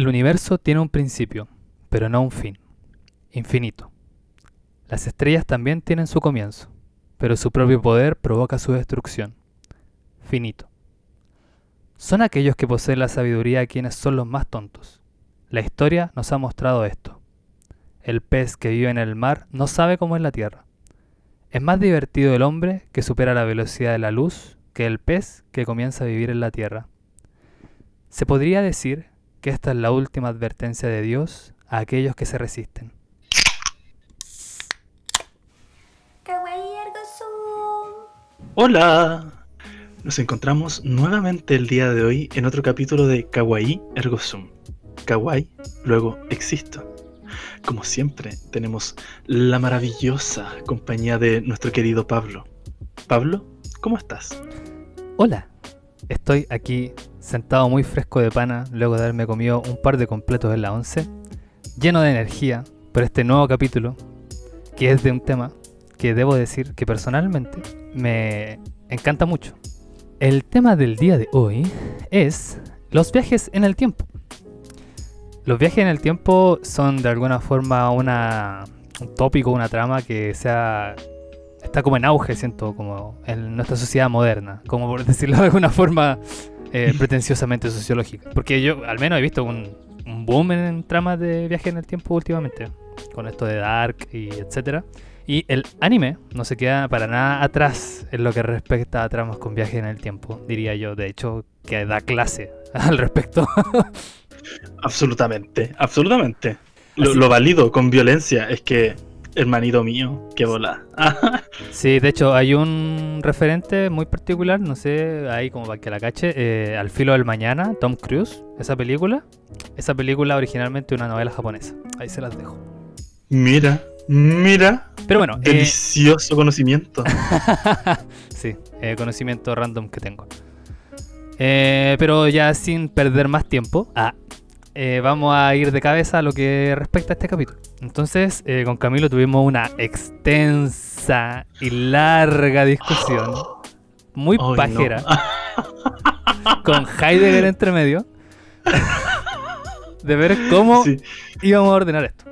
El universo tiene un principio, pero no un fin. Infinito. Las estrellas también tienen su comienzo, pero su propio poder provoca su destrucción. Finito. Son aquellos que poseen la sabiduría quienes son los más tontos. La historia nos ha mostrado esto. El pez que vive en el mar no sabe cómo es la tierra. Es más divertido el hombre que supera la velocidad de la luz que el pez que comienza a vivir en la tierra. Se podría decir que esta es la última advertencia de Dios a aquellos que se resisten. Hola, nos encontramos nuevamente el día de hoy en otro capítulo de Kawaii Ergo Sum. Kawaii, luego existo. Como siempre, tenemos la maravillosa compañía de nuestro querido Pablo. Pablo, ¿cómo estás? Hola, estoy aquí sentado muy fresco de pana luego de haberme comido un par de completos en la 11, lleno de energía por este nuevo capítulo, que es de un tema que debo decir que personalmente me encanta mucho. El tema del día de hoy es los viajes en el tiempo. Los viajes en el tiempo son de alguna forma una, un tópico, una trama que sea está como en auge, siento, como en nuestra sociedad moderna, como por decirlo de alguna forma eh, pretenciosamente sociológica. Porque yo al menos he visto un, un boom en tramas de viaje en el tiempo últimamente, con esto de Dark y etcétera. Y el anime no se queda para nada atrás en lo que respecta a tramas con viaje en el tiempo, diría yo. De hecho, que da clase al respecto. absolutamente, absolutamente. Lo, lo, valido con violencia es que, hermanito mío, qué bola. sí, de hecho, hay un referente muy particular, no sé, ahí como para que la cache, eh, Al filo del mañana, Tom Cruise, esa película. Esa película originalmente una novela japonesa. Ahí se las dejo. Mira, Mira. Pero bueno. Eh, delicioso conocimiento. sí, eh, conocimiento random que tengo. Pero ya sin perder más tiempo, ah, vamos a ir de cabeza a lo que respecta a este capítulo. Entonces, con Camilo tuvimos una extensa y larga discusión. Muy pajera. con Heidegger entre medio. de ver cómo íbamos a ordenar esto.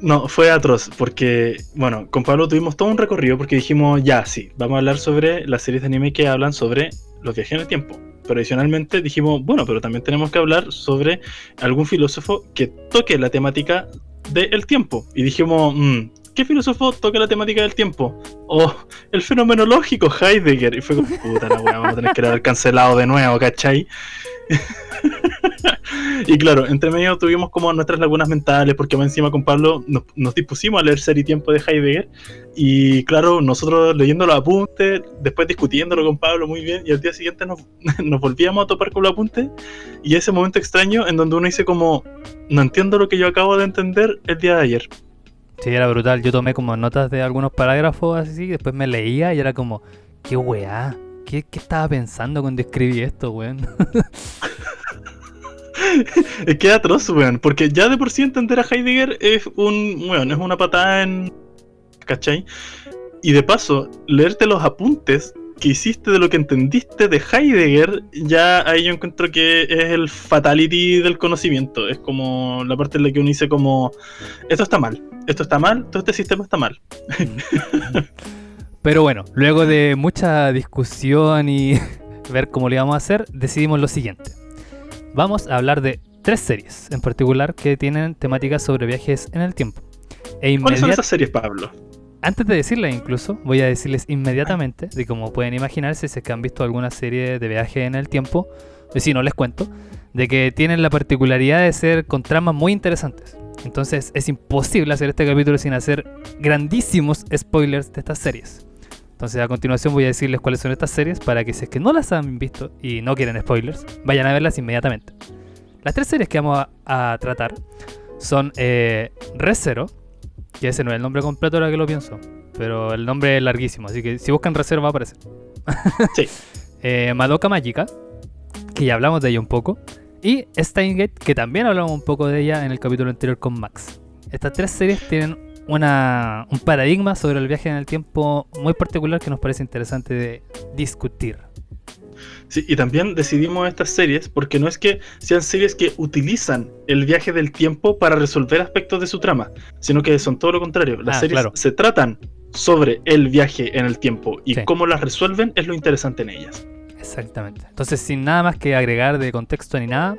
No, fue atroz, porque, bueno, con Pablo tuvimos todo un recorrido porque dijimos, ya, sí, vamos a hablar sobre las series de anime que hablan sobre los viajes en el tiempo. Pero adicionalmente dijimos, bueno, pero también tenemos que hablar sobre algún filósofo que toque la temática del tiempo. Y dijimos, mmm, ¿qué filósofo toca la temática del tiempo? O oh, el fenomenológico Heidegger. Y fue como, puta la weá, vamos a tener que haber cancelado de nuevo, ¿cachai? y claro, entre medio tuvimos como nuestras lagunas mentales, porque más encima con Pablo nos, dispusimos a leer Ser y Tiempo de Heidegger. Y claro, nosotros leyendo los apuntes, después discutiéndolo con Pablo muy bien, y al día siguiente nos, nos volvíamos a topar con los apuntes. Y ese momento extraño en donde uno dice como, no entiendo lo que yo acabo de entender el día de ayer. Sí, era brutal. Yo tomé como notas de algunos parágrafos así, después me leía y era como, qué weá. ¿Qué, estaba pensando cuando escribí esto, weón? es que es atroz, weón. Porque ya de por sí entender a Heidegger es un. Weón, es una patada en. ¿Cachai? Y de paso, leerte los apuntes que hiciste de lo que entendiste de Heidegger, ya ahí yo encuentro que es el fatality del conocimiento. Es como la parte en la que uno dice como, esto está mal, esto está mal, todo este sistema está mal. Pero bueno, luego de mucha discusión y ver cómo le íbamos a hacer, decidimos lo siguiente. Vamos a hablar de tres series en particular que tienen temáticas sobre viajes en el tiempo. E ¿Cuáles son esas series, Pablo? Antes de decirlas incluso, voy a decirles inmediatamente, de cómo pueden imaginarse, si es que han visto alguna serie de viaje en el tiempo, y si no les cuento, de que tienen la particularidad de ser con tramas muy interesantes. Entonces es imposible hacer este capítulo sin hacer grandísimos spoilers de estas series. Entonces a continuación voy a decirles cuáles son estas series para que si es que no las han visto y no quieren spoilers, vayan a verlas inmediatamente. Las tres series que vamos a, tratar son eh, Zero, que ese no es el nombre completo ahora que lo pienso, pero el nombre es larguísimo, así que si buscan Resero va a aparecer. sí. eh, Madoka Magica, que ya hablamos de ella un poco, y Steingate, que también hablamos un poco de ella en el capítulo anterior con Max. Estas tres series tienen una, un paradigma sobre el viaje en el tiempo muy particular que nos parece interesante de discutir. Sí, y también decidimos estas series porque no es que sean series que utilizan el viaje del tiempo para resolver aspectos de su trama, sino que son todo lo contrario. Las Ah, series claro. se tratan sobre el viaje en el tiempo y Sí. cómo las resuelven es lo interesante en ellas. Exactamente. Entonces, sin nada más que agregar de contexto ni nada,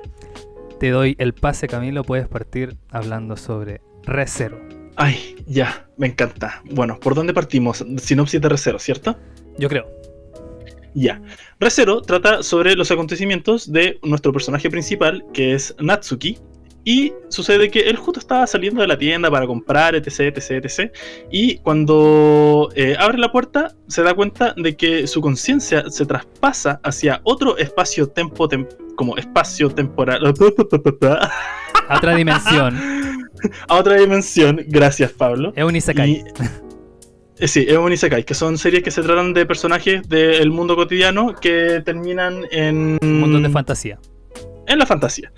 te doy el pase, Camilo. Puedes partir hablando sobre Recero. Ay, ya, me encanta. Bueno, ¿por dónde partimos? Sinopsis de Recero, ¿cierto? Yo creo. Ya. Recero trata sobre los acontecimientos de nuestro personaje principal, que es Natsuki. Y sucede que él justo estaba saliendo de la tienda para comprar, etc, etc, etc. Y cuando eh, abre la puerta, se da cuenta de que su conciencia se traspasa hacia otro espacio-tempo, tem- como espacio-temporal. A otra dimensión. a otra dimensión. Gracias, Pablo. Es un Isekai. Y- eh, sí, es un Isekai, que son series que se tratan de personajes del mundo cotidiano que terminan en. Mundos de fantasía. en la fantasía.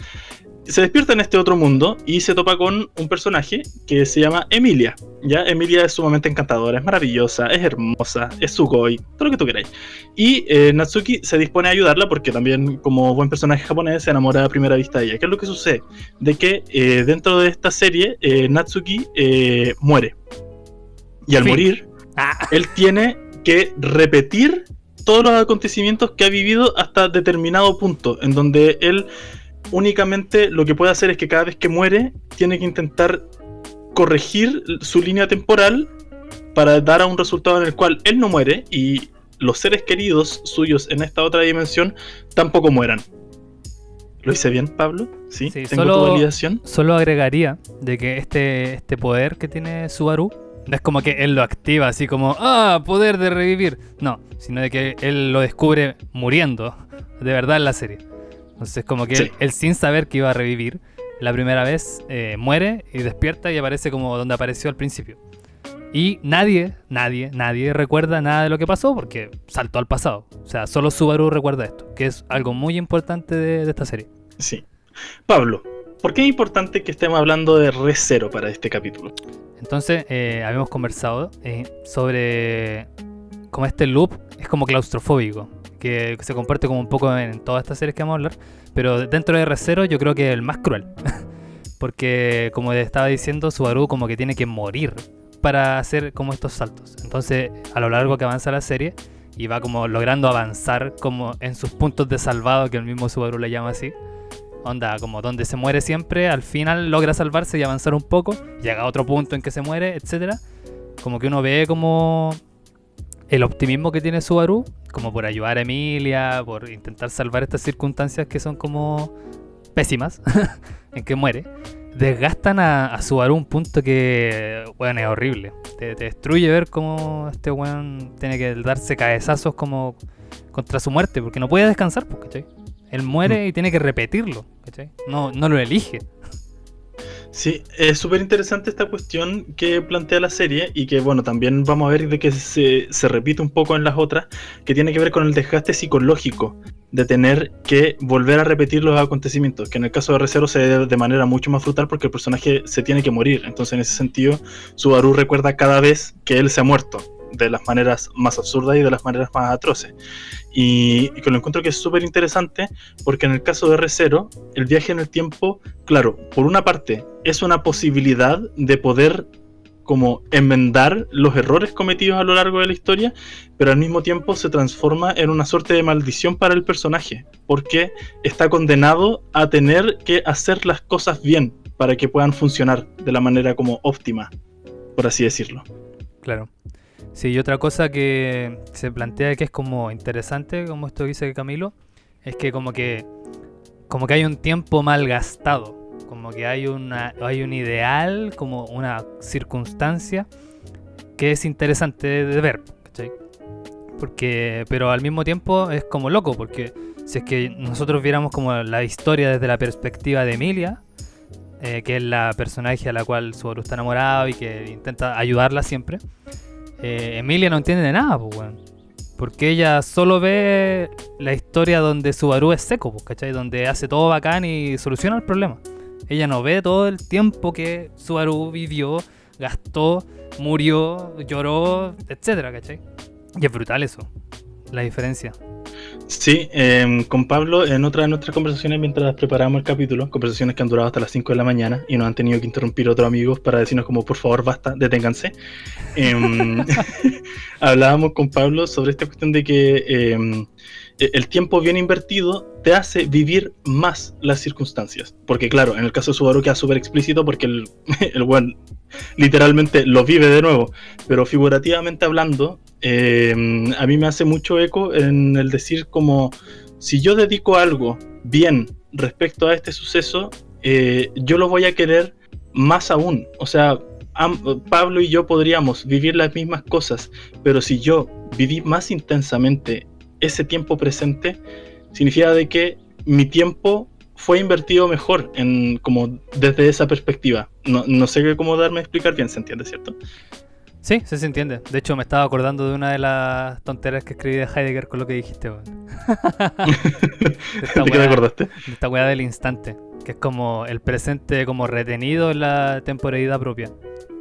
Se despierta en este otro mundo y se topa con un personaje que se llama Emilia. Ya, Emilia es sumamente encantadora, es maravillosa, es hermosa, es sugoi, todo lo que tú queráis. Y eh, Natsuki se dispone a ayudarla porque también, como buen personaje japonés, se enamora a primera vista de ella. ¿Qué es lo que sucede? De que eh, dentro de esta serie, eh, Natsuki muere. Y al morir, Ah, él tiene que repetir todos los acontecimientos que ha vivido hasta determinado punto, en donde él únicamente lo que puede hacer es que cada vez que muere, tiene que intentar corregir su línea temporal para dar a un resultado en el cual él no muere y los seres queridos suyos en esta otra dimensión tampoco mueran. ¿Lo hice bien, Pablo? Sí, Sí, tengo solo- tu validación. solo agregaría de que este, este poder que tiene Subaru no es como que él lo activa así como, ah, poder de revivir. No, sino de que él lo descubre muriendo, de verdad en la serie. Entonces como que Sí. él, él sin saber que iba a revivir, la primera vez eh, muere y despierta y aparece como donde apareció al principio. Y nadie, nadie, nadie recuerda nada de lo que pasó porque saltó al pasado. O sea, solo Subaru recuerda esto, que es algo muy importante de, de esta serie. Sí. Pablo, ¿por qué es importante que estemos hablando de Re para este capítulo? Entonces, eh, habíamos conversado eh, sobre cómo este loop es como claustrofóbico, que se comparte como un poco en todas estas series que vamos a hablar, pero dentro de R0 yo creo que es el más cruel, porque como estaba diciendo, Subaru como que tiene que morir para hacer como estos saltos. Entonces, a lo largo que avanza la serie, y va como logrando avanzar como en sus puntos de salvado, que el mismo Subaru le llama así, Onda, como donde se muere siempre, al final logra salvarse y avanzar un poco, llega a otro punto en que se muere, etcétera. Como que uno ve como el optimismo que tiene Subaru, como por ayudar a Emilia, por intentar salvar estas circunstancias que son como pésimas, en que muere, desgastan a, a Subaru un punto que, bueno, es horrible. Te, te destruye ver cómo este weón tiene que darse cabezazos como contra su muerte, porque no puede descansar, pues, ¿cachai? Él muere y tiene que repetirlo, ¿cachai? No, no lo elige. Sí, es súper interesante esta cuestión que plantea la serie y que, bueno, también vamos a ver de que se, se repite un poco en las otras, que tiene que ver con el desgaste psicológico de tener que volver a repetir los acontecimientos, que en el caso de Recero se ve de manera mucho más brutal porque el personaje se tiene que morir. Entonces, en ese sentido, Subaru recuerda cada vez que él se ha muerto, de las maneras más absurdas y de las maneras más atroces. Y, que lo encuentro que es súper interesante porque en el caso de R0, el viaje en el tiempo, claro, por una parte es una posibilidad de poder como enmendar los errores cometidos a lo largo de la historia, pero al mismo tiempo se transforma en una suerte de maldición para el personaje, porque está condenado a tener que hacer las cosas bien para que puedan funcionar de la manera como óptima, por así decirlo. Claro. Sí, y otra cosa que se plantea que es como interesante, como esto dice Camilo, es que como que como que hay un tiempo mal gastado, como que hay una hay un ideal, como una circunstancia que es interesante de ver, ¿cachai? Porque pero al mismo tiempo es como loco porque si es que nosotros viéramos como la historia desde la perspectiva de Emilia, eh, que es la personaje a la cual Subaru está enamorado y que intenta ayudarla siempre, eh, Emilia no entiende de nada, pues, weón. Porque ella solo ve la historia donde Subaru es seco, pues, ¿cachai? Donde hace todo bacán y soluciona el problema. Ella no ve todo el tiempo que Subaru vivió, gastó, murió, lloró, etcétera, ¿cachai? Y es brutal eso, la diferencia. Sí, em, con Pablo en otra de nuestras conversaciones mientras preparamos el capítulo, conversaciones que han durado hasta las 5 de la mañana y nos han tenido que interrumpir otros amigos para decirnos como por favor basta, deténganse. Em, hablábamos con Pablo sobre esta cuestión de que em, e, el tiempo bien invertido te hace vivir más las circunstancias. Porque claro, en el caso de Subaru queda súper explícito porque el, el buen literalmente lo vive de nuevo. Pero figurativamente hablando, eh, a mí me hace mucho eco en el decir como, si yo dedico algo bien respecto a este suceso, eh, yo lo voy a querer más aún. O sea, Pablo y yo podríamos vivir las mismas cosas, pero si yo viví más intensamente ese tiempo presente, significa de que mi tiempo fue invertido mejor en como desde esa perspectiva. No, no sé cómo darme a explicar bien, se entiende, ¿cierto? Sí, sí se entiende. De hecho, me estaba acordando de una de las tonteras que escribí de Heidegger con lo que dijiste, ¿De, qué te acordaste? De esta weá del instante, que es como el presente como retenido en la temporalidad propia.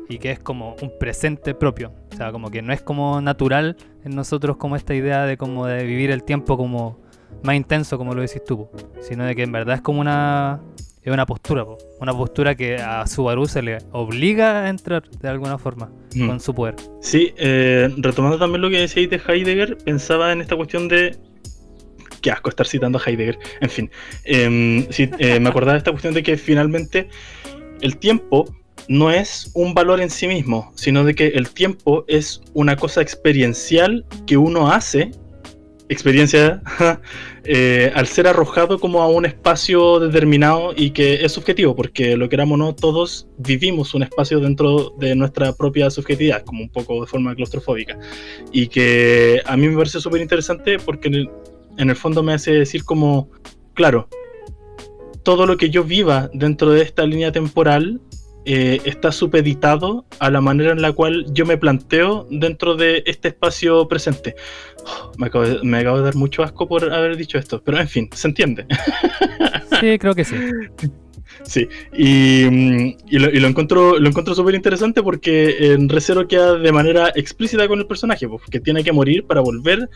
Y que es como un presente propio. O sea, como que no es como natural en nosotros como esta idea de como de vivir el tiempo como más intenso, como lo decís tú, sino de que en verdad es como una es una postura, una postura que a Subaru se le obliga a entrar de alguna forma mm. con su poder. Sí, eh, retomando también lo que decíais de Heidegger, pensaba en esta cuestión de. Qué asco estar citando a Heidegger. En fin, em, eh, me acordaba de esta cuestión de que finalmente el tiempo no es un valor en sí mismo, sino de que el tiempo es una cosa experiencial que uno hace experiencia eh, al ser arrojado como a un espacio determinado y que es subjetivo, porque lo queramos o no, todos vivimos un espacio dentro de nuestra propia subjetividad, como un poco de forma claustrofóbica. Y que a mí me parece súper interesante porque en el, en el fondo me hace decir como, claro, todo lo que yo viva dentro de esta línea temporal eh, está supeditado a la manera en la cual yo me planteo dentro de este espacio presente. Oh, me, acabo de, me, acabo de, dar mucho asco por haber dicho esto, pero en fin, se entiende. Sí, creo que sí. Sí, y, mm, y, lo, y lo, encuentro lo encuentro súper interesante porque en Recero queda de manera explícita con el personaje, porque pues, tiene que morir para volver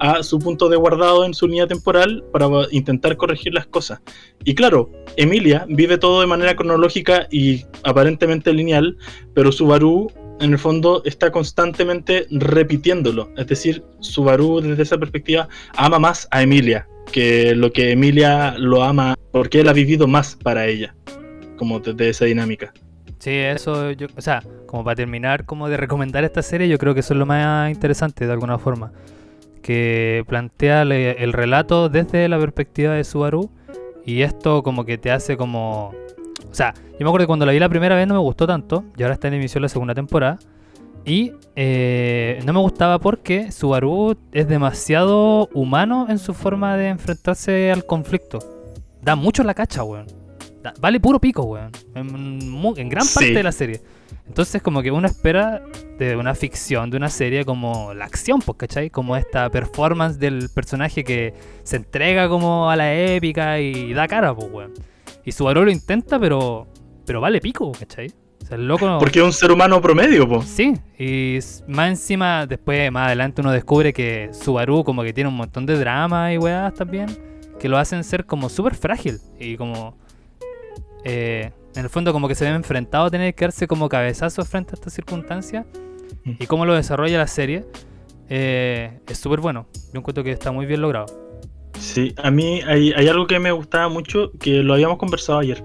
a su punto de guardado en su línea temporal para intentar corregir las cosas. Y claro, Emilia vive todo de manera cronológica y aparentemente lineal, pero Subaru en el fondo está constantemente repitiéndolo. Es decir, Subaru desde esa perspectiva ama más a Emilia que lo que Emilia lo ama porque él ha vivido más para ella, como desde esa dinámica. Sí, eso, yo, o sea, como para terminar como de recomendar esta serie, yo creo que eso es lo más interesante de alguna forma, que plantea el relato desde la perspectiva de Subaru y esto como que te hace como... O sea, yo me acuerdo que cuando la vi la primera vez no me gustó tanto, y ahora está en emisión la segunda temporada, y eh, no me gustaba porque Subaru es demasiado humano en su forma de enfrentarse al conflicto. Da mucho la cacha, weón. vale puro pico, weón. En, gran parte de la serie. Entonces como que uno espera de una ficción, de una serie como la acción, pues, ¿cachai? Como esta performance del personaje que se entrega como a la épica y da cara, pues, weón. Y Subaru lo intenta, pero, pero vale pico, ¿cachai? Porque es un ser humano promedio, po. Sí, y más encima, después, más adelante, uno descubre que Subaru como que tiene un montón de drama y weas también, que lo hacen ser como súper frágil y como. Eh, en el fondo, como que se ve enfrentado a tener que darse como cabezazos frente a estas circunstancias. Mm. Y cómo lo desarrolla la serie eh, es súper bueno. Yo encuentro que está muy bien logrado. Sí, a mí hay, hay algo que me gustaba mucho, que lo habíamos conversado ayer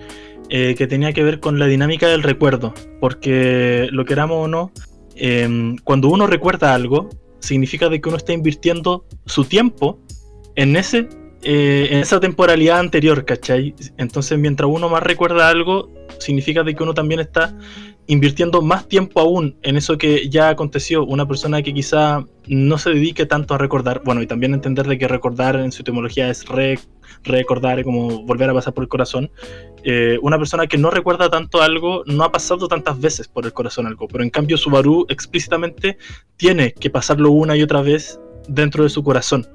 eh, que tenía que ver con la dinámica del recuerdo, porque lo queramos o no, em, cuando uno recuerda algo, significa de que uno está invirtiendo su tiempo en ese eh, en esa temporalidad anterior, ¿cachai? Entonces, mientras uno más recuerda algo, significa de que uno también está invirtiendo más tiempo aún en eso que ya aconteció. Una persona que quizá no se dedique tanto a recordar, bueno, y también entender de que recordar en su etimología es recordar, como volver a pasar por el corazón. Eh, una persona que no recuerda tanto algo no ha pasado tantas veces por el corazón algo, pero en cambio Subaru explícitamente tiene que pasarlo una y otra vez dentro de su corazón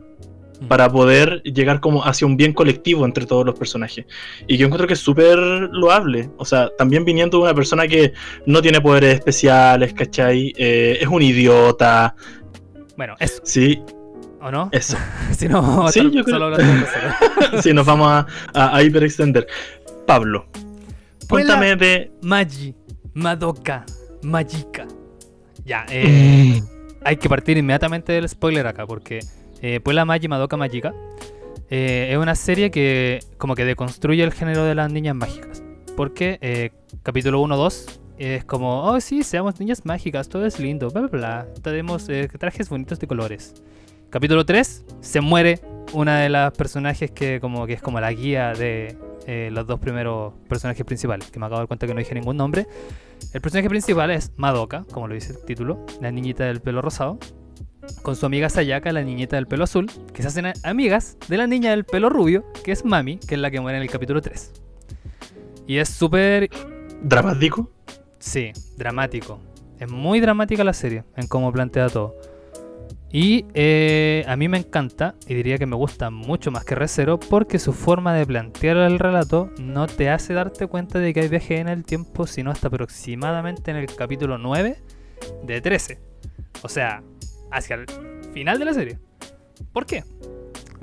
para poder llegar como hacia un bien colectivo entre todos los personajes. Y yo encuentro que es súper loable. O sea, también viniendo de una persona que no tiene poderes especiales, ¿cachai? Eh, es un idiota. Bueno, eso. Sí. ¿O no? Eso. si no, Sí, yo creo- solo hablando de cero. sí, nos vamos a, a, a hiperextender. Pablo, cuéntame de. Magi, Madoka, Magica. Ya, eh, hay que partir inmediatamente del spoiler acá, porque eh, Puella Magi, Madoka Magica eh, es una serie que como que deconstruye el género de las niñas mágicas. Porque eh, capítulo 1-2 es como, oh sí, seamos niñas mágicas, todo es lindo, bla bla bla. Tenemos eh, trajes bonitos de colores. Capítulo 3, se muere una de las personajes que como que es como la guía de los dos primeros personajes principales, que me acabo de dar cuenta que no dije ningún nombre. El personaje principal es Madoka, como lo dice el título, la niñita del pelo rosado, con su amiga Sayaka, la niñita del pelo azul, que se hacen amigas de la niña del pelo rubio, que es Mami, que es la que muere en el capítulo 3. Y es súper ¿Dramático? Sí, dramático. Es muy dramática la serie en cómo plantea todo. Y eh, a mí me encanta, y diría que me gusta mucho más que Recero, porque su forma de plantear el relato no te hace darte cuenta de que hay viaje en el tiempo, sino hasta aproximadamente en el capítulo 9 de 13. O sea, hacia el final de la serie. ¿Por qué?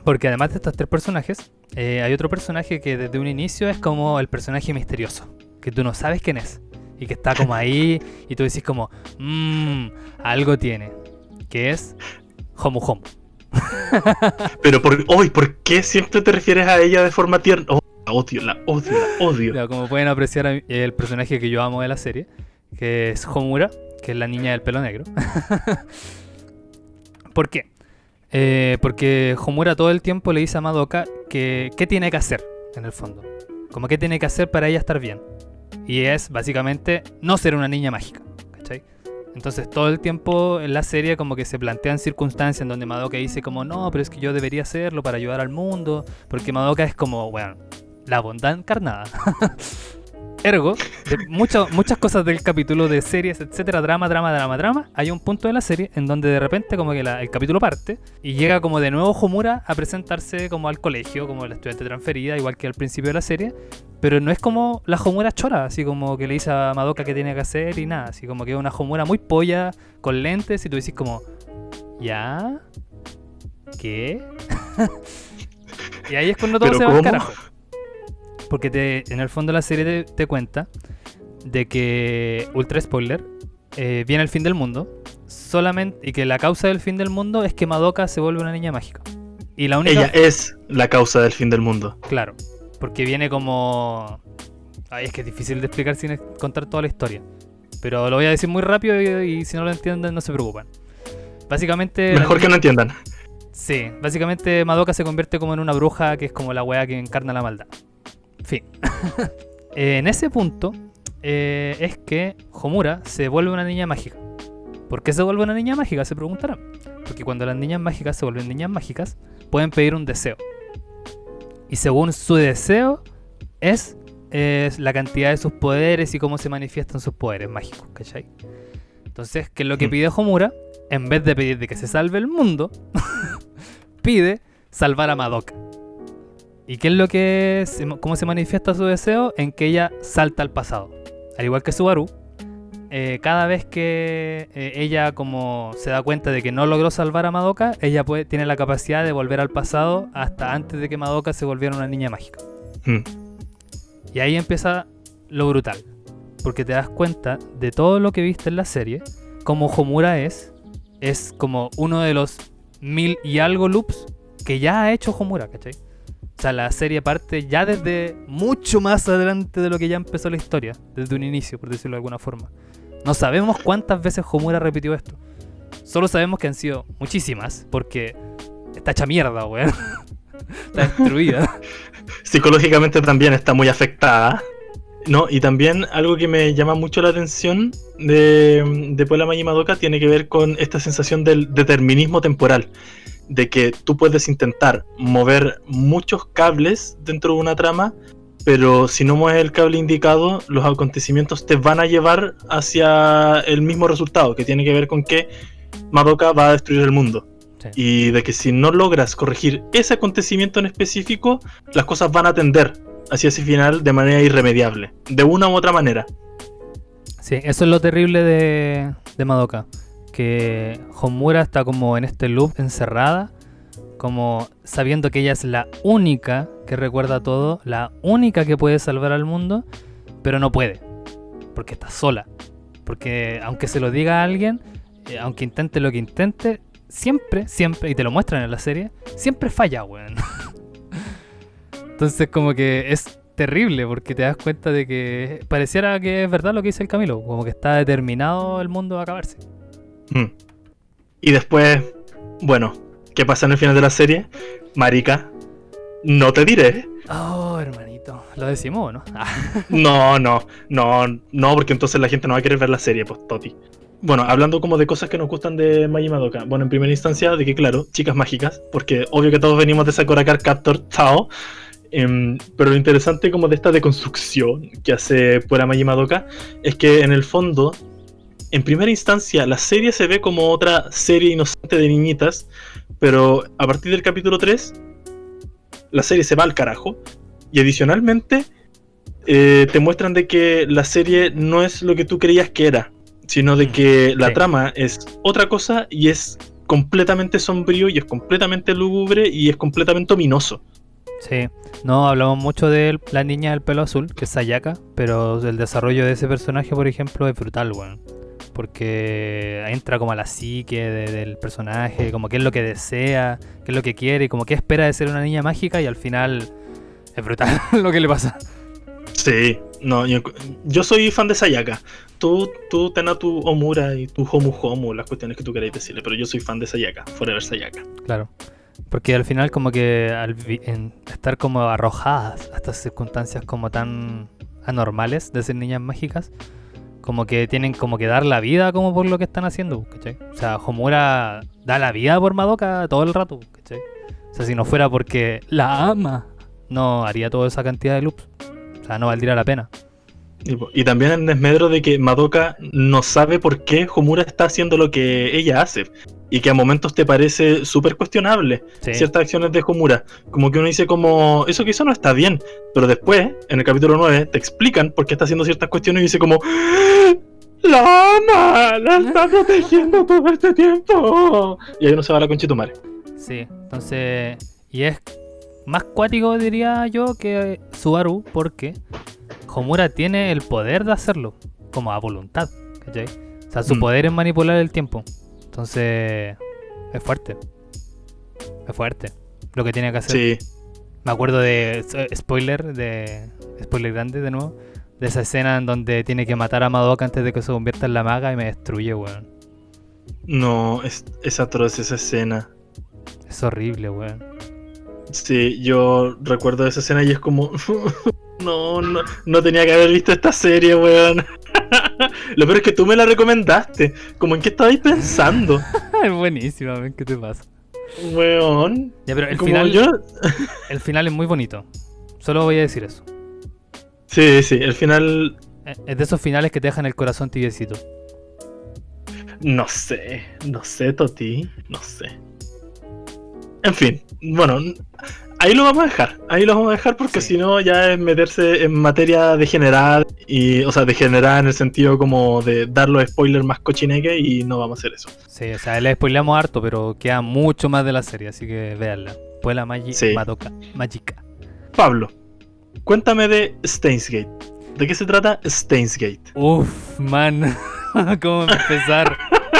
Porque además de estos tres personajes, eh, hay otro personaje que desde un inicio es como el personaje misterioso, que tú no sabes quién es, y que está como ahí, y tú decís como, mmm, algo tiene, que es Homu Homu. Pero por hoy, ¿por qué siempre te refieres a ella de forma tierna? Oh, la odio, la odio, la odio. Como pueden apreciar el personaje que yo amo de la serie, que es Homura, que es la niña del pelo negro. ¿Por qué? Eh, porque Homura todo el tiempo le dice a Madoka que qué tiene que hacer, en el fondo. Como qué tiene que hacer para ella estar bien. Y es básicamente no ser una niña mágica. Entonces todo el tiempo en la serie como que se plantean circunstancias en donde Madoka dice como no, pero es que yo debería hacerlo para ayudar al mundo. Porque Madoka es como, bueno, la bondad encarnada. Ergo, de mucho- muchas cosas del capítulo de series, etcétera, drama, drama, drama, drama, hay un punto de la serie en donde de repente como que la- el capítulo parte y llega como de nuevo Homura a presentarse como al colegio, como la estudiante transferida, igual que al principio de la serie, pero no es como la Homura chora, así como que le dice a Madoka qué tiene que hacer y nada, así como que es una Homura muy polla, con lentes y tú decís como, ¿ya? ¿Qué? y ahí es cuando todo ¿Pero se va al carajo. Porque te, en el fondo la serie te, te cuenta de que, ultra spoiler, eh, viene el fin del mundo solamente y que la causa del fin del mundo es que Madoka se vuelve una niña mágica. Y la única... Ella es la causa del fin del mundo. Claro, porque viene como... Ay, es que es difícil de explicar sin contar toda la historia. Pero lo voy a decir muy rápido y, y si no lo entienden no se preocupan. Básicamente... Mejor niña- que no entiendan. Sí, básicamente Madoka se convierte como en una bruja que es como la weá que encarna la maldad. Fin. Eh, en ese punto eh, es que Homura se vuelve una niña mágica. ¿Por qué se vuelve una niña mágica? Se preguntarán. Porque cuando las niñas mágicas se vuelven niñas mágicas, pueden pedir un deseo. Y según su deseo, es, es la cantidad de sus poderes y cómo se manifiestan sus poderes mágicos, ¿cachai? Entonces, ¿qué es lo que Hmm. pide Homura? En vez de pedir de que se salve el mundo, pide salvar a Madoka. ¿Y qué es lo que cómo se manifiesta su deseo? En que ella salta al pasado. Al igual que Subaru, eh, cada vez que eh, ella como se da cuenta de que no logró salvar a Madoka, ella puede, tiene la capacidad de volver al pasado hasta antes de que Madoka se volviera una niña mágica. Mm. Y ahí empieza lo brutal. Porque te das cuenta de todo lo que viste en la serie, como Homura es, es como uno de los mil y algo loops que ya ha hecho Homura, ¿cachai? O sea, la serie parte ya desde mucho más adelante de lo que ya empezó la historia, desde un inicio, por decirlo de alguna forma. No sabemos cuántas veces Homura repitió esto. Solo sabemos que han sido muchísimas, porque está hecha mierda, weón. está destruida. Psicológicamente también está muy afectada. No, y también algo que me llama mucho la atención de, de Puella Magi Madoka tiene que ver con esta sensación del determinismo temporal. De que tú puedes intentar mover muchos cables dentro de una trama, pero si no mueves el cable indicado, los acontecimientos te van a llevar hacia el mismo resultado, que tiene que ver con que Madoka va a destruir el mundo. Sí. Y de que si no logras corregir ese acontecimiento en específico, las cosas van a tender hacia ese final de manera irremediable, de una u otra manera. Sí, eso es lo terrible de, de Madoka. Que Homura está como en este loop encerrada como sabiendo que ella es la única que recuerda todo, la única que puede salvar al mundo, pero no puede, porque está sola. Porque aunque se lo diga a alguien, eh, aunque intente lo que intente, siempre, siempre, y te lo muestran en la serie, siempre falla, weón. Entonces como que es terrible porque te das cuenta de que pareciera que es verdad lo que dice el Camilo, como que está determinado el mundo a acabarse. Mm. Y después, bueno, ¿qué pasa en el final de la serie? Marica, no te diré. Oh, hermanito, lo decimos, ¿o ¿no? no, no, no, no, porque entonces la gente no va a querer ver la serie, pues Toti. Bueno, hablando como de cosas que nos gustan de Magi Madoka. Bueno, en primera instancia, de que claro, chicas mágicas, porque obvio que todos venimos de Sakura Card Captor Tao. Em, pero lo interesante como de esta deconstrucción que hace Pura Magi Madoka es que en el fondo, en primera instancia, la serie se ve como otra serie inocente de niñitas, pero a partir del capítulo 3, la serie se va al carajo. Y adicionalmente, eh, te muestran de que la serie no es lo que tú creías que era, sino de que la Sí. trama es otra cosa y es completamente sombrío y es completamente lúgubre y es completamente ominoso. Sí, no hablamos mucho de la niña del pelo azul, que es Sayaka, pero el desarrollo de ese personaje, por ejemplo, es brutal, weón. Porque entra como a la psique de- del personaje, como qué es lo que desea, qué es lo que quiere, y como qué espera de ser una niña mágica, y al final es brutal lo que le pasa. Sí, no, yo, yo soy fan de Sayaka. Tú, tú ten a tu Omura y tu Homu Homu, las cuestiones que tú queráis decirle, pero yo soy fan de Sayaka, Forever Sayaka. Claro. Porque al final como que al en estar como arrojadas a estas circunstancias como tan anormales de ser niñas mágicas, como que tienen como que dar la vida como por lo que están haciendo, ¿cachai? O sea, Homura da la vida por Madoka todo el rato, ¿cachai? O sea, si no fuera porque la ama, no haría toda esa cantidad de loops. O sea, no valdría la pena. Y, también el desmedro de que Madoka no sabe por qué Homura está haciendo lo que ella hace. Y que a momentos te parece súper cuestionable Sí. ciertas acciones de Homura. Como que uno dice como, eso que hizo no está bien. Pero después, en el capítulo 9, te explican por qué está haciendo ciertas cuestiones y dice como, "¡Ah! ¡La ama! ¡La está protegiendo todo este tiempo! Y ahí uno se va a la conchetumare. Sí, entonces. Y es más cuático, diría yo, que Subaru, porque Homura tiene el poder de hacerlo, como a voluntad, ¿cachai? O sea, su Mm. poder es manipular el tiempo. Entonces. Es fuerte. Es fuerte. Lo que tiene que hacer. Sí. Me acuerdo de. Spoiler, de. Spoiler grande de nuevo. De esa escena en donde tiene que matar a Madoka antes de que se convierta en la maga y me destruye, weón. No, es, es atroz esa escena. Es horrible, weón. Sí, yo recuerdo esa escena y es como. no, no, no tenía que haber visto esta serie, weón. Lo peor es que tú me la recomendaste. Como en qué estabais pensando, es buenísima, ven, ¿qué te pasa? weón. Ya, pero el Como final, yo. el final es muy bonito. Solo voy a decir eso. Sí, sí, el final. Eh, Es de esos finales que te dejan el corazón tibiecito. No sé, no sé, Toti. No sé. En fin, bueno, ahí lo vamos a dejar. Ahí lo vamos a dejar porque Sí. si no ya es meterse en materia degenerada. Y, o sea, degenerada en el sentido como de dar los spoilers más cochineque y no vamos a hacer eso. Sí, o sea, le spoileamos harto, pero queda mucho más de la serie, así que véanla. Puela Magi Sí. Madoka. Magica. Pablo, cuéntame de Stainsgate. ¿De qué se trata Stainsgate? Uf, man. ¿Cómo empezar?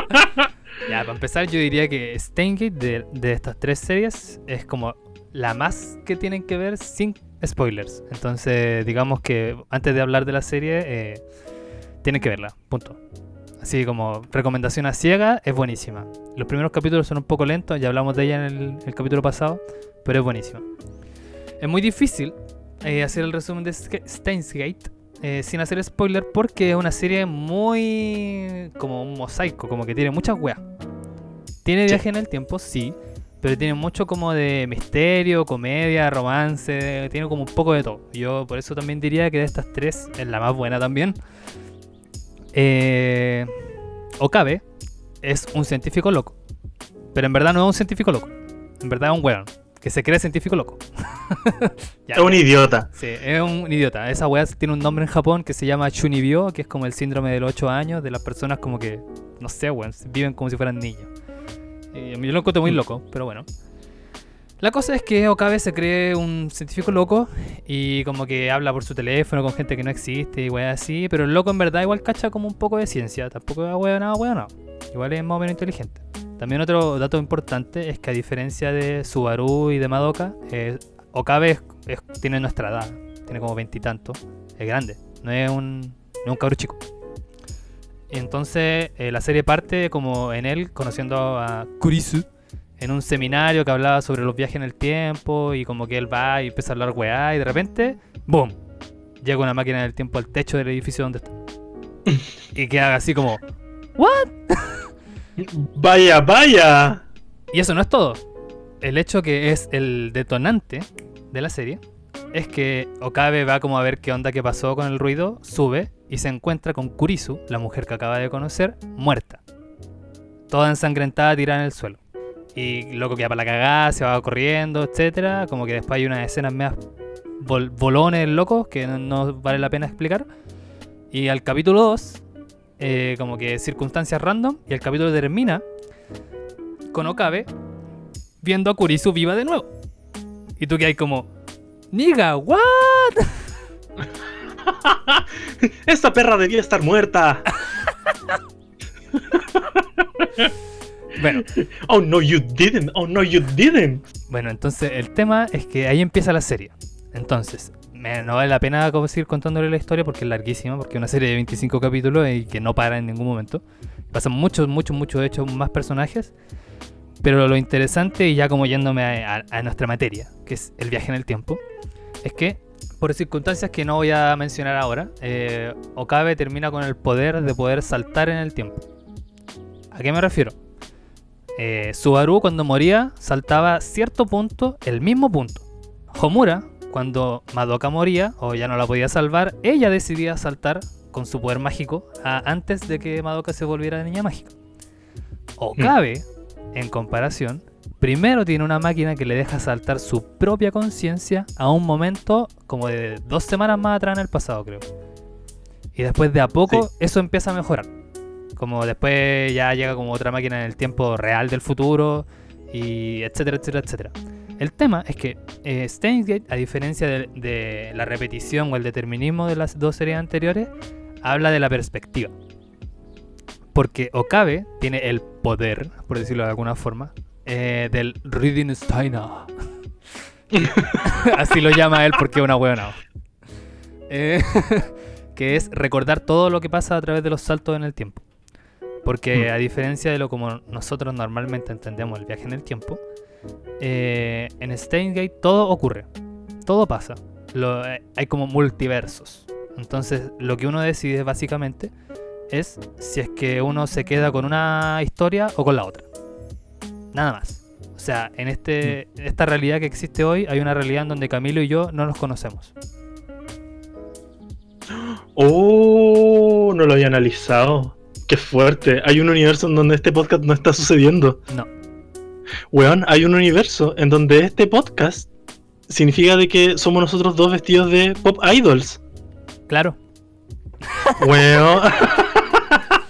para empezar, yo diría que Steingate de, estas tres series es como la más que tienen que ver sin spoilers. Entonces, digamos que antes de hablar de la serie, eh, tienen que verla. Punto. Así como recomendación a ciega, es buenísima. Los primeros capítulos son un poco lentos, ya hablamos de ella en el, capítulo pasado, pero es buenísima. Es muy difícil eh, hacer el resumen de Steins eh, sin hacer spoiler porque es una serie muy como un mosaico, como que tiene muchas weas. Tiene Sí. viaje en el tiempo, sí, pero tiene mucho como de misterio, comedia, romance, tiene como un poco de todo. Yo por eso también diría que de estas tres es la más buena también. Eh, Okabe es un científico loco, pero en verdad no es un científico loco, en verdad es un weón que se cree científico loco. Ya, Es un idiota. Sí, es un idiota. Esa weá tiene un nombre en Japón que se llama Chunibyo, que es como el síndrome de los 8 años, de las personas como que, no sé, weón, viven como si fueran niños. Y yo lo encuentro muy loco, pero bueno. La cosa es que Okabe se cree un científico loco y como que habla por su teléfono con gente que no existe y weá así, pero el loco en verdad igual cacha como un poco de ciencia, tampoco es weá nada, weá nada. Igual es más o menos inteligente. También otro dato importante es que a diferencia de Subaru y de Madoka, eh, Okabe tiene nuestra edad, tiene como veintitantos, es grande, no es un, no es un cabro chico. Entonces eh, la serie parte como en él conociendo a Kurisu en un seminario que hablaba sobre los viajes en el tiempo y como que él va y empieza a hablar weá y de repente, ¡boom! Llega una máquina del tiempo al techo del edificio donde está. y queda así como, ¿what? vaya, vaya. Y eso no es todo. El hecho que es el detonante de la serie es que Okabe va como a ver qué onda que pasó con el ruido, sube y se encuentra con Kurisu, la mujer que acaba de conocer, muerta. Toda ensangrentada tirada en el suelo. Y loco queda para la cagada, se va corriendo, etcétera. Como que después hay unas escenas más bolones locos que no, vale la pena explicar. Y al capítulo 2, eh, como que circunstancias random, y el capítulo termina con Okabe viendo a Kurisu viva de nuevo. Y tú que hay como, Niga, what? Esta perra debía estar muerta. Bueno. Oh no, you didn't. Oh no, you didn't. Bueno, entonces el tema es que ahí empieza la serie. Entonces, no vale la pena seguir contándole la historia porque es larguísima, porque es una serie de 25 capítulos y que no para en ningún momento. Pasan muchos, muchos, muchos hechos, más personajes. Pero lo interesante, y ya como yéndome a, nuestra materia, que es el viaje en el tiempo, es que por circunstancias que no voy a mencionar ahora, eh, Okabe termina con el poder de poder saltar en el tiempo. ¿A qué me refiero? eh, Subaru cuando moría saltaba cierto punto, el mismo punto. Homura, cuando Madoka moría o ya no la podía salvar, ella decidía saltar con su poder mágico antes de que Madoka se volviera niña mágica. Okabe, hmm. en comparación, primero tiene una máquina que le deja saltar su propia conciencia a un momento como de dos semanas más atrás en el pasado, creo. Y después de a poco eso empieza a mejorar. Como después ya llega como otra máquina en el tiempo real del futuro, y etcétera, etcétera, etcétera. El tema es que eh, a diferencia de, la repetición o el determinismo de las dos series anteriores, habla de la perspectiva. Porque Okabe tiene el poder, por decirlo de alguna forma, eh, del Reading Steiner. Así lo llama él porque es una huevona. Eh, que es recordar todo lo que pasa a través de los saltos en el tiempo. Porque mm. a diferencia de lo como nosotros normalmente entendemos el viaje en el tiempo, eh, en Steingate todo ocurre, todo pasa. Eh, hay como multiversos. Entonces lo que uno decide básicamente es si es que uno se queda con una historia o con la otra. Nada más. O sea, en este, mm. esta realidad que existe hoy hay una realidad en donde Camilo y yo no nos conocemos. Oh, no lo había analizado. Qué fuerte. Hay un universo en donde este podcast no está sucediendo. No. Weón, hay un universo en donde este podcast significa de que somos nosotros dos vestidos de pop idols. Claro. Weón.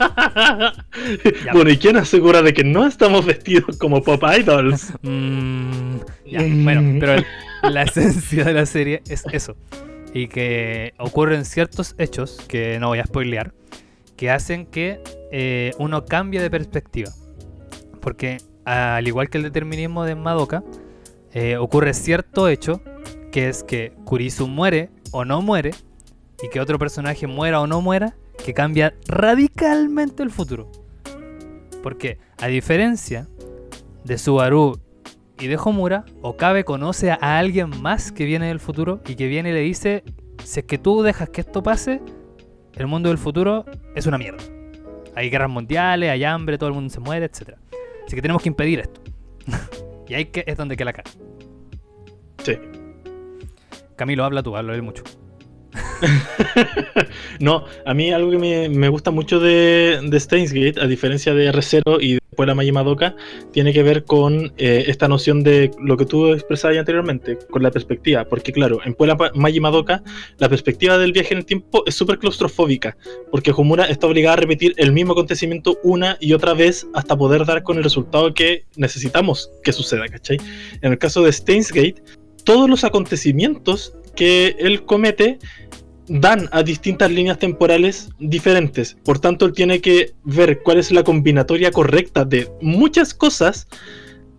bueno, ¿y quién asegura de que no estamos vestidos como pop idols? Mm, bueno, mm. pero la esencia de la serie es eso. Y que ocurren ciertos hechos que no voy a spoilear que hacen que eh, uno cambie de perspectiva. Porque al igual que el determinismo de Madoka, eh, ocurre cierto hecho, que es que Kurisu muere o no muere, y que otro personaje muera o no muera, que cambia radicalmente el futuro. Porque a diferencia de Subaru y de Homura, Okabe conoce a alguien más que viene del futuro y que viene y le dice, si es que tú dejas que esto pase, el mundo del futuro es una mierda. Hay guerras mundiales, hay hambre, todo el mundo se muere, etc. Así que tenemos que impedir esto. y ahí que es donde queda la cara. Sí. Camilo, habla tú, habla él mucho. no, a mí algo que me, gusta mucho de, de Gate, a diferencia de R0 y Puebla Magi Madoka tiene que ver con eh, esta noción de lo que tú expresabas anteriormente, con la perspectiva. Porque, claro, en Puebla Magi Madoka, la perspectiva del viaje en el tiempo es súper claustrofóbica. Porque Homura está obligada a repetir el mismo acontecimiento una y otra vez hasta poder dar con el resultado que necesitamos que suceda, ¿cachai? En el caso de Stainsgate, todos los acontecimientos que él comete dan a distintas líneas temporales diferentes. Por tanto, él tiene que ver cuál es la combinatoria correcta de muchas cosas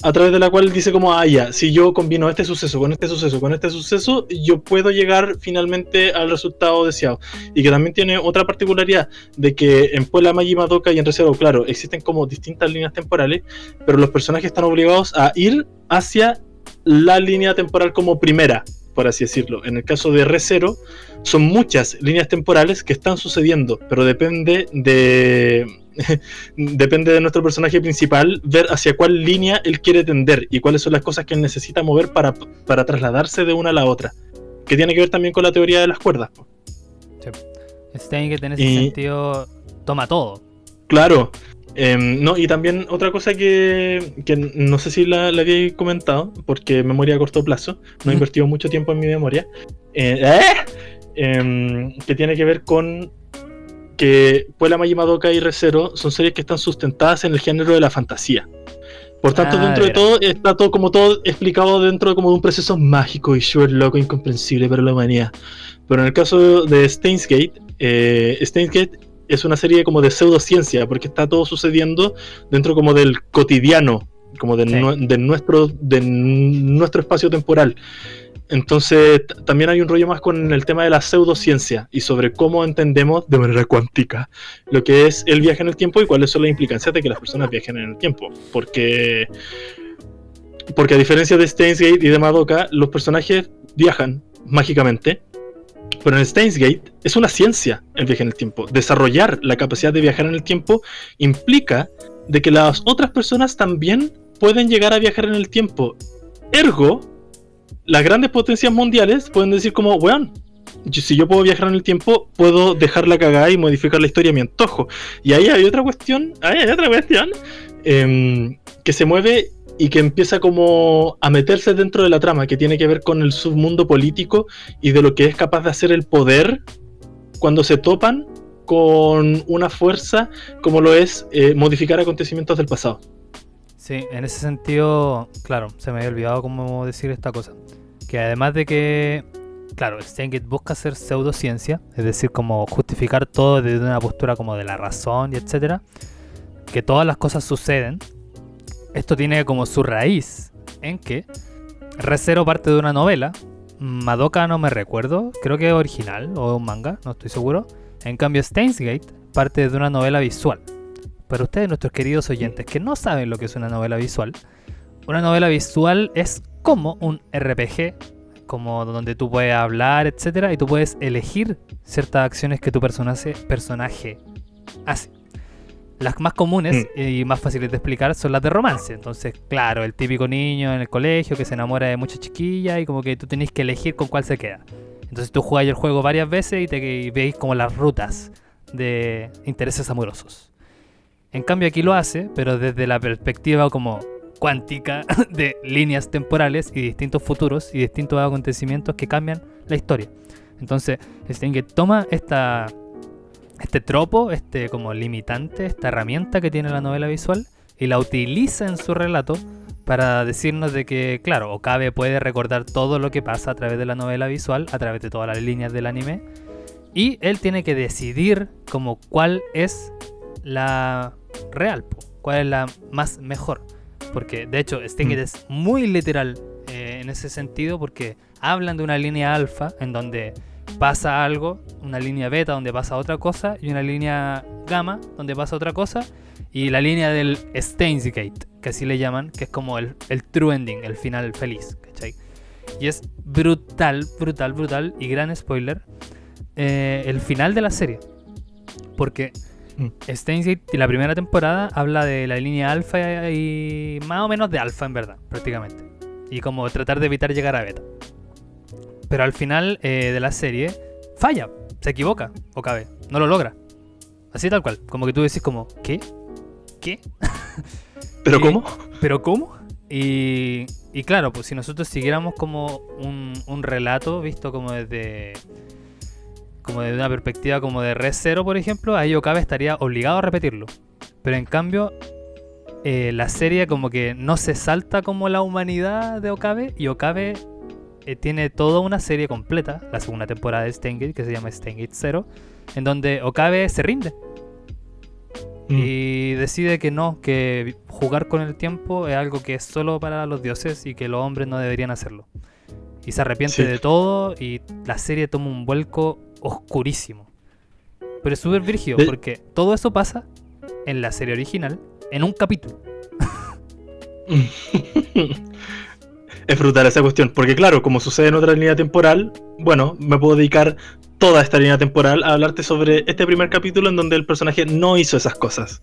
a través de la cual dice como, ah, si yo combino este suceso con este suceso con este suceso, yo puedo llegar finalmente al resultado deseado. Y que también tiene otra particularidad de que en Puebla Magi Madoka y en Reserva, claro, existen como distintas líneas temporales, pero los personajes están obligados a ir hacia la línea temporal como primera por así decirlo. En el caso de Re0, son muchas líneas temporales que están sucediendo, pero depende de. depende de nuestro personaje principal ver hacia cuál línea él quiere tender y cuáles son las cosas que él necesita mover para, para trasladarse de una a la otra. Que tiene que ver también con la teoría de las cuerdas. Sí. Stein que en ese sentido toma todo. Claro, Em, no, y también otra cosa que, no sé si la, había comentado, porque memoria a corto plazo, no he invertido mucho tiempo en mi memoria, eh, ¿eh? Em, que tiene que ver con que Puebla Magi Madoka y Recero son series que están sustentadas en el género de la fantasía. Por tanto, ah, dentro de todo, está todo como todo explicado dentro de, como de un proceso mágico y súper loco, incomprensible para la humanidad. Pero en el caso de Stainsgate, eh, Stainsgate es una serie como de pseudociencia, porque está todo sucediendo dentro como del cotidiano, como de, nuestro, de nuestro espacio temporal. Entonces, también hay un rollo más con el tema de la pseudociencia y sobre cómo entendemos de manera cuántica lo que es el viaje en el tiempo y cuáles son las implicancias de que las personas viajen en el tiempo. Porque, porque a diferencia de Stainsgate y de Madoka, los personajes viajan mágicamente pero en Steins Gate es una ciencia el viaje en el tiempo. Desarrollar la capacidad de viajar en el tiempo implica de que las otras personas también pueden llegar a viajar en el tiempo. Ergo, las grandes potencias mundiales pueden decir como, weón, si yo puedo viajar en el tiempo, puedo dejar la cagada y modificar la historia a mi antojo. Y ahí hay otra cuestión, ahí hay otra cuestión, em, que se mueve y que empieza como a meterse dentro de la trama, que tiene que ver con el submundo político y de lo que es capaz de hacer el poder cuando se topan con una fuerza como lo es eh, modificar acontecimientos del pasado. Sí, en ese sentido, claro, se me había olvidado cómo decir esta cosa. Que además de que, claro, Steingate busca hacer pseudociencia, es decir, como justificar todo desde una postura como de la razón y etcétera, que todas las cosas suceden esto tiene como su raíz en que Recero parte de una novela. Madoka no me recuerdo, creo que es original o un manga, no estoy seguro. En cambio, Stainsgate parte de una novela visual. Para ustedes, nuestros queridos oyentes que no saben lo que es una novela visual, una novela visual es como un RPG, como donde tú puedes hablar, etcétera, y tú puedes elegir ciertas acciones que tu personaje, personaje hace. Las más comunes mm. y más fáciles de explicar son las de romance. Entonces, claro, el típico niño en el colegio que se enamora de muchas chiquillas y como que tú tenés que elegir con cuál se queda. Entonces tú juegas el juego varias veces y te veis como las rutas de intereses amorosos. En cambio aquí lo hace, pero desde la perspectiva como cuántica de líneas temporales y distintos futuros y distintos acontecimientos que cambian la historia. Entonces, que toma esta este tropo, este como limitante, esta herramienta que tiene la novela visual y la utiliza en su relato para decirnos de que, claro, Okabe puede recordar todo lo que pasa a través de la novela visual, a través de todas las líneas del anime, y él tiene que decidir como cuál es la real, cuál es la más mejor. Porque de hecho Stingit mm. es muy literal eh, en ese sentido porque hablan de una línea alfa en donde pasa algo, una línea beta donde pasa otra cosa y una línea gamma donde pasa otra cosa y la línea del Stainsgate, que así le llaman, que es como el, el true ending, el final feliz, ¿cachai? Y es brutal, brutal, brutal y gran spoiler eh, el final de la serie. Porque mm. Stainsgate, la primera temporada, habla de la línea alfa y más o menos de alfa en verdad, prácticamente. Y como tratar de evitar llegar a beta. Pero al final eh, de la serie falla, se equivoca, o cabe, no lo logra. Así tal cual, como que tú decís como, ¿qué? ¿Qué? ¿Pero cómo? ¿Pero cómo? Y, y claro, pues si nosotros siguiéramos como un, un relato visto como desde como desde una perspectiva como de Red Zero, por ejemplo, ahí Okabe estaría obligado a repetirlo. Pero en cambio, eh, la serie como que no se salta como la humanidad de Okabe y Okabe eh, tiene toda una serie completa, la segunda temporada de Steingate, que se llama Steingate Zero, en donde Okabe se rinde Mm. y decide que no, que jugar con el tiempo es algo que es solo para los dioses y que los hombres no deberían hacerlo. Y se arrepiente Sí. de todo y la serie toma un vuelco oscurísimo. Pero es súper virgio De- porque todo eso pasa en la serie original en un capítulo. es brutal esa cuestión, porque claro, como sucede en otra línea temporal, bueno, me puedo dedicar toda esta línea temporal a hablarte sobre este primer capítulo en donde el personaje no hizo esas cosas.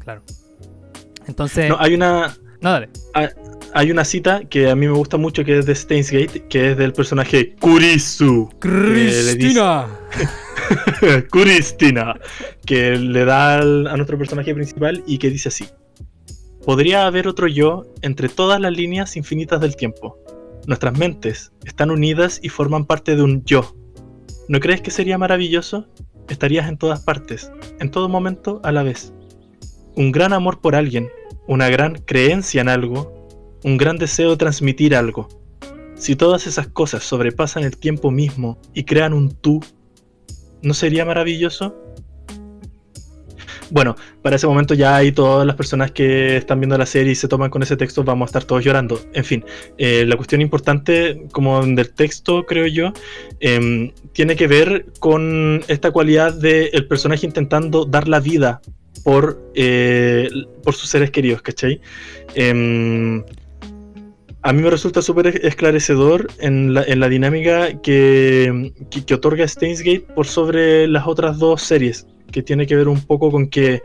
Claro. Entonces, No, no, hay una dale. hay una cita que a mí me gusta mucho que es de Steins Gate, que es del personaje Kurisu. dice- Kuristina, que le da al- a nuestro personaje principal y que dice así: Podría haber otro yo entre todas las líneas infinitas del tiempo. Nuestras mentes están unidas y forman parte de un yo. ¿No crees que sería maravilloso? Estarías en todas partes, en todo momento a la vez. Un gran amor por alguien, una gran creencia en algo, un gran deseo de transmitir algo. Si todas esas cosas sobrepasan el tiempo mismo y crean un tú, ¿no sería maravilloso? Bueno, para ese momento ya hay todas las personas que están viendo la serie y se toman con ese texto, vamos a estar todos llorando. En fin, eh, la cuestión importante como del texto, creo yo, em, tiene que ver con esta cualidad del personaje intentando dar la vida por, eh, por sus seres queridos, ¿cachai? A mí me resulta súper esclarecedor en la, en la dinámica que, que, que otorga Steins Gate por sobre las otras dos series, que tiene que ver un poco con que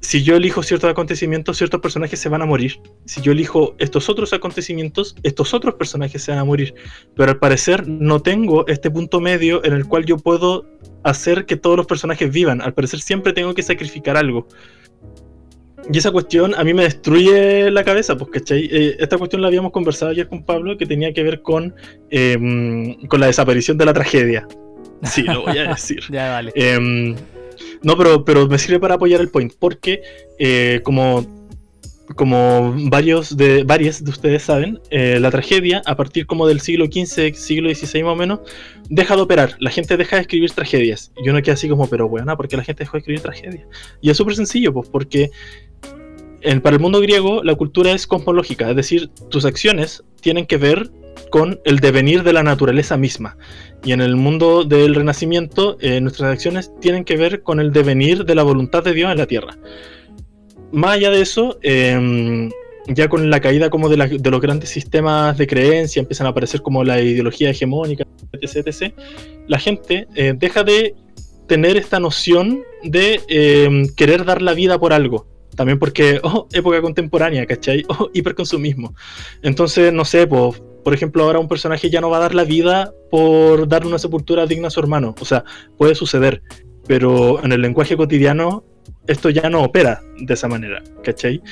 si yo elijo ciertos acontecimientos, ciertos personajes se van a morir. Si yo elijo estos otros acontecimientos, estos otros personajes se van a morir. Pero al parecer no tengo este punto medio en el cual yo puedo hacer que todos los personajes vivan. Al parecer siempre tengo que sacrificar algo. Y esa cuestión a mí me destruye la cabeza, pues, ¿cachai? Eh, esta cuestión la habíamos conversado ayer con Pablo, que tenía que ver con, eh, con la desaparición de la tragedia. Sí, lo voy a decir. Ya, dale. Em, no, pero, pero me sirve para apoyar el point, porque eh, como, como varios de, varias de ustedes saben, eh, la tragedia, a partir como del siglo XV, siglo XVI más o menos, deja de operar. La gente deja de escribir tragedias. Y uno queda así como, pero bueno, ¿por qué la gente dejó de escribir tragedias? Y es súper sencillo, pues porque en- para el mundo griego la cultura es cosmológica, es decir, tus acciones tienen que ver con el devenir de la naturaleza misma. Y en el mundo del renacimiento, eh, nuestras acciones tienen que ver con el devenir de la voluntad de Dios en la tierra. Más allá de eso, eh, ya con la caída como de, los grandes sistemas de creencia, empiezan a aparecer como la ideología hegemónica, etc., etc., la gente eh, deja de tener esta noción de eh, querer dar la vida por algo. También porque, oh, época contemporánea, ¿cachai? Oh, hiperconsumismo. Entonces, no sé, por ejemplo, ahora un personaje ya no va a dar la vida por darle una sepultura digna a su hermano. O sea, puede suceder. Pero en el lenguaje cotidiano, esto ya no opera de esa manera, ¿cachai?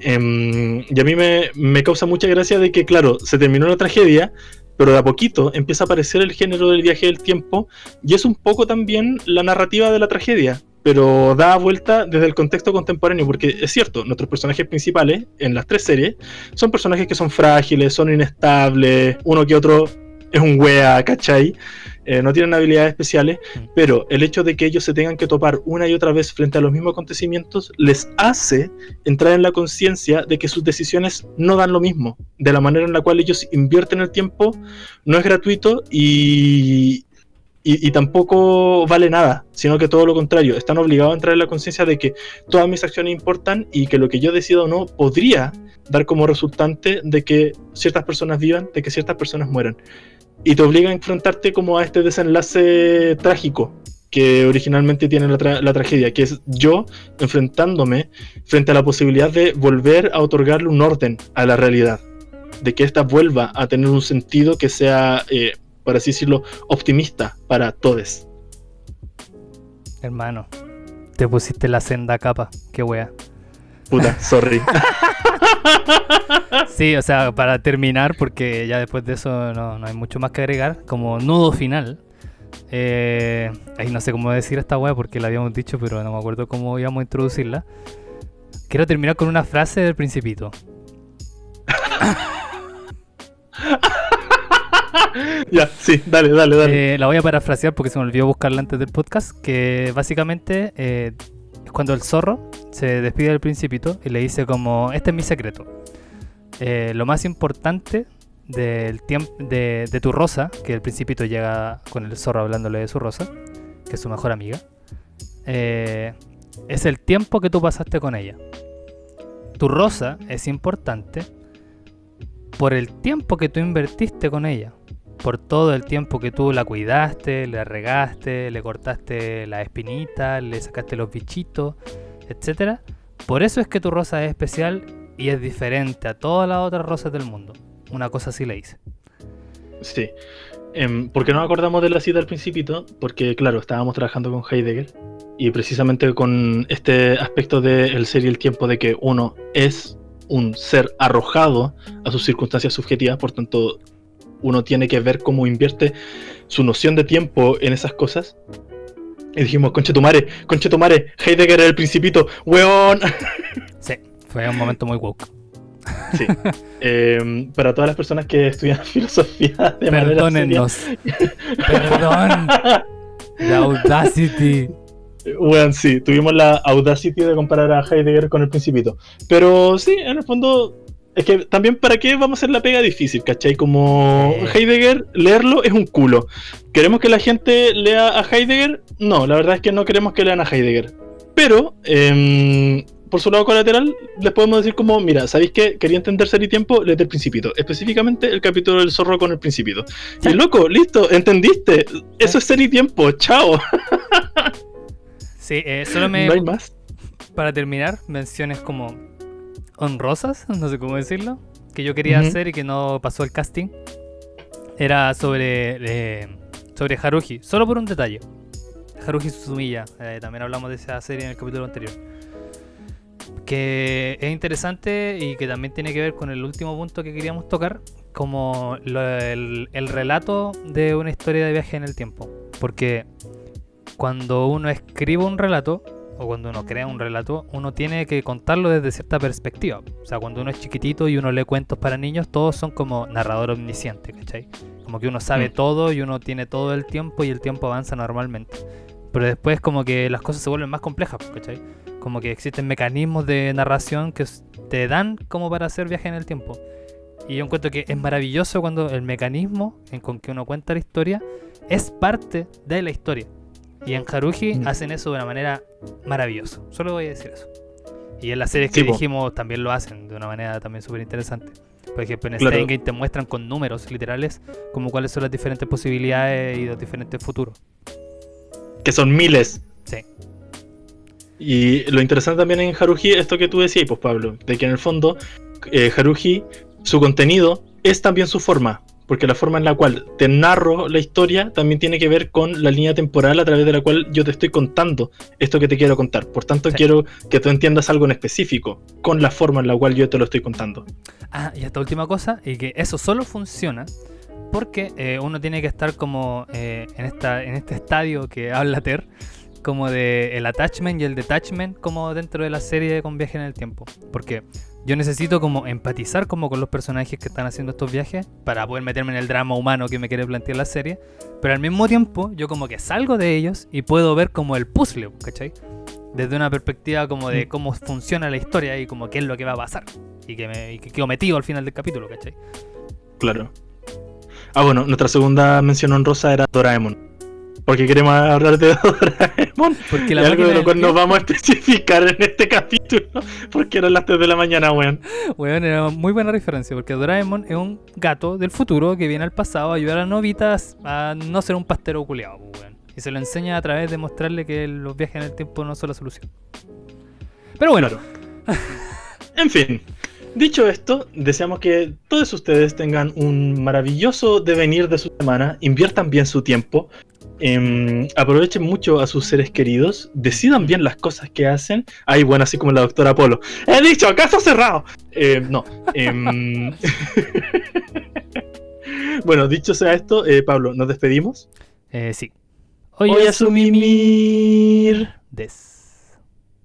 Em, y a mí me, me causa mucha gracia de que, claro, se terminó la tragedia, pero de a poquito empieza a aparecer el género del viaje del tiempo, y es un poco también la narrativa de la tragedia, pero da vuelta desde el contexto contemporáneo, porque es cierto, nuestros personajes principales en las tres series son personajes que son frágiles, son inestables, uno que otro es un wea, ¿cachai? Eh, no tienen habilidades especiales, Mm. pero el hecho de que ellos se tengan que topar una y otra vez frente a los mismos acontecimientos les hace entrar en la conciencia de que sus decisiones no dan lo mismo, de la manera en la cual ellos invierten el tiempo no es gratuito y, y, tampoco vale nada, sino que todo lo contrario, están obligados a entrar en la conciencia de que todas mis acciones importan y que lo que yo decida o no podría dar como resultante de que ciertas personas vivan, de que ciertas personas mueran. Y te obliga a enfrentarte como a este desenlace trágico que originalmente tiene la, tra- la tragedia, que es yo enfrentándome frente a la posibilidad de volver a otorgarle un orden a la realidad, de que ésta vuelva a tener un sentido que sea, eh, por así decirlo, optimista para todos. Hermano, te pusiste la senda capa. Qué wea. Puta, sorry. Sí, o sea, para terminar, porque ya después de eso no, no hay mucho más que agregar, como nudo final. Eh, ahí no sé cómo decir esta weá porque la habíamos dicho, pero no me acuerdo cómo íbamos a introducirla. Quiero terminar con una frase del Principito. ya, sí, dale, dale, dale. Eh, la voy a parafrasear porque se me olvidó buscarla antes del podcast. Que básicamente eh, es cuando el zorro se despide del Principito y le dice como, este es mi secreto. Eh, lo más importante del de, de tu rosa, que el Principito llega con el zorro hablándole de su rosa, que es su mejor amiga, eh, es el tiempo que tú pasaste con ella. Tu rosa es importante por el tiempo que tú invertiste con ella. Por todo el tiempo que tú la cuidaste, le regaste, le cortaste la espinita, le sacaste los bichitos, etc. Por eso es que tu rosa es especial y es diferente a todas las otras rosas del mundo. Una cosa así le hice. Sí. Em, ¿Por qué no acordamos de la cita al principito? Porque, claro, estábamos trabajando con Heidegger y precisamente con este aspecto del ser y el tiempo de que uno es un ser arrojado a sus circunstancias subjetivas, por tanto, uno tiene que ver cómo invierte su noción de tiempo en esas cosas. Y dijimos, conche tu madre, conche tu madre, Heidegger era el principito, weón. Sí, fue un momento muy woke. Sí. Em, para todas las personas que estudian filosofía de manera Perdónennos. Perdón. The Audacity. Bueno, sí, tuvimos la audacity de comparar a Heidegger con el Principito. Pero sí, en el fondo, es que también para qué vamos a hacer la pega difícil, ¿cachai? Como. Heidegger, leerlo es un culo. ¿Queremos que la gente lea a Heidegger? No, la verdad es que no queremos que lean a Heidegger. Pero, em, por su lado colateral, les podemos decir como, mira, ¿sabéis qué? Quería entender ser y tiempo, léete el Principito. Específicamente el capítulo del zorro con el Principito. Y loco, listo, entendiste. Eso es ser y tiempo, chao. Sí, eh, solo me. No hay más. Para terminar, menciones como honrosas, no sé cómo decirlo, que yo quería hacer y que no pasó el casting. Era sobre, eh, sobre Haruhi, solo por un detalle. Haruhi Suzumiya, eh, también hablamos de esa serie en el capítulo anterior. Que es interesante y que también tiene que ver con el último punto que queríamos tocar, como lo- el, el relato de una historia de viaje en el tiempo. Porque cuando uno escribe un relato, o cuando uno crea un relato, uno tiene que contarlo desde cierta perspectiva. O sea, cuando uno es chiquitito y uno lee cuentos para niños, todos son como narrador omnisciente, ¿cachai? Como que uno sabe Mm. todo y uno tiene todo el tiempo y el tiempo avanza normalmente. Pero después como que las cosas se vuelven más complejas, ¿cachai? Como que existen mecanismos de narración que te dan como para hacer viaje en el tiempo. Y yo encuentro que es maravilloso cuando el mecanismo en con que uno cuenta la historia es parte de la historia. Y en Haruhi Mm. hacen eso de una manera maravillosa. Solo voy a decir eso. Y en las series que Sí, po. dijimos también lo hacen de una manera también súper interesante. Por ejemplo, en Claro. Stein te muestran con números literales como cuáles son las diferentes posibilidades y los diferentes futuros. Que son miles. Sí. Y lo interesante también en Haruhi, esto que tú decías, pues Pablo, de que en el fondo eh, Haruhi, su contenido es también su forma, porque la forma en la cual te narro la historia también tiene que ver con la línea temporal a través de la cual yo te estoy contando esto que te quiero contar. Por tanto, Sí. quiero que tú entiendas algo en específico con la forma en la cual yo te lo estoy contando. Ah, y esta última cosa, y que eso solo funciona porque eh, uno tiene que estar como eh, en, esta, en este estadio que habla Ter, como de el attachment y el detachment como dentro de la serie con viaje en el tiempo. Porque yo necesito como empatizar como con los personajes que están haciendo estos viajes para poder meterme en el drama humano que me quiere plantear la serie. Pero al mismo tiempo yo como que salgo de ellos y puedo ver como el puzzle, ¿cachai? Desde una perspectiva como de Mm. cómo funciona la historia y como qué es lo que va a pasar. Y que, me, y que quedo metido al final del capítulo, ¿cachai? Claro. Ah, bueno, nuestra segunda mención honrosa era Doraemon. Porque queremos hablar de Doraemon. Porque Y la algo máquina de lo cual nos vamos a especificar en este capítulo. Porque eran las 3 de la mañana, weón. weón, era muy buena referencia. Porque Doraemon es un gato del futuro que viene al pasado a ayudar a novitas a no ser un pastero culiado, weón. Y se lo enseña a través de mostrarle que los viajes en el tiempo no son la solución. Pero bueno, Claro. En fin. Dicho esto, deseamos que todos ustedes tengan un maravilloso devenir de su semana, inviertan bien su tiempo, em, aprovechen mucho a sus seres queridos, decidan bien las cosas que hacen. Ay, bueno, así como la doctora Polo. He dicho, caso cerrado. Eh, no. em, bueno, dicho sea esto, eh, Pablo, ¿nos despedimos? Eh, sí. Voy a asumir. Des.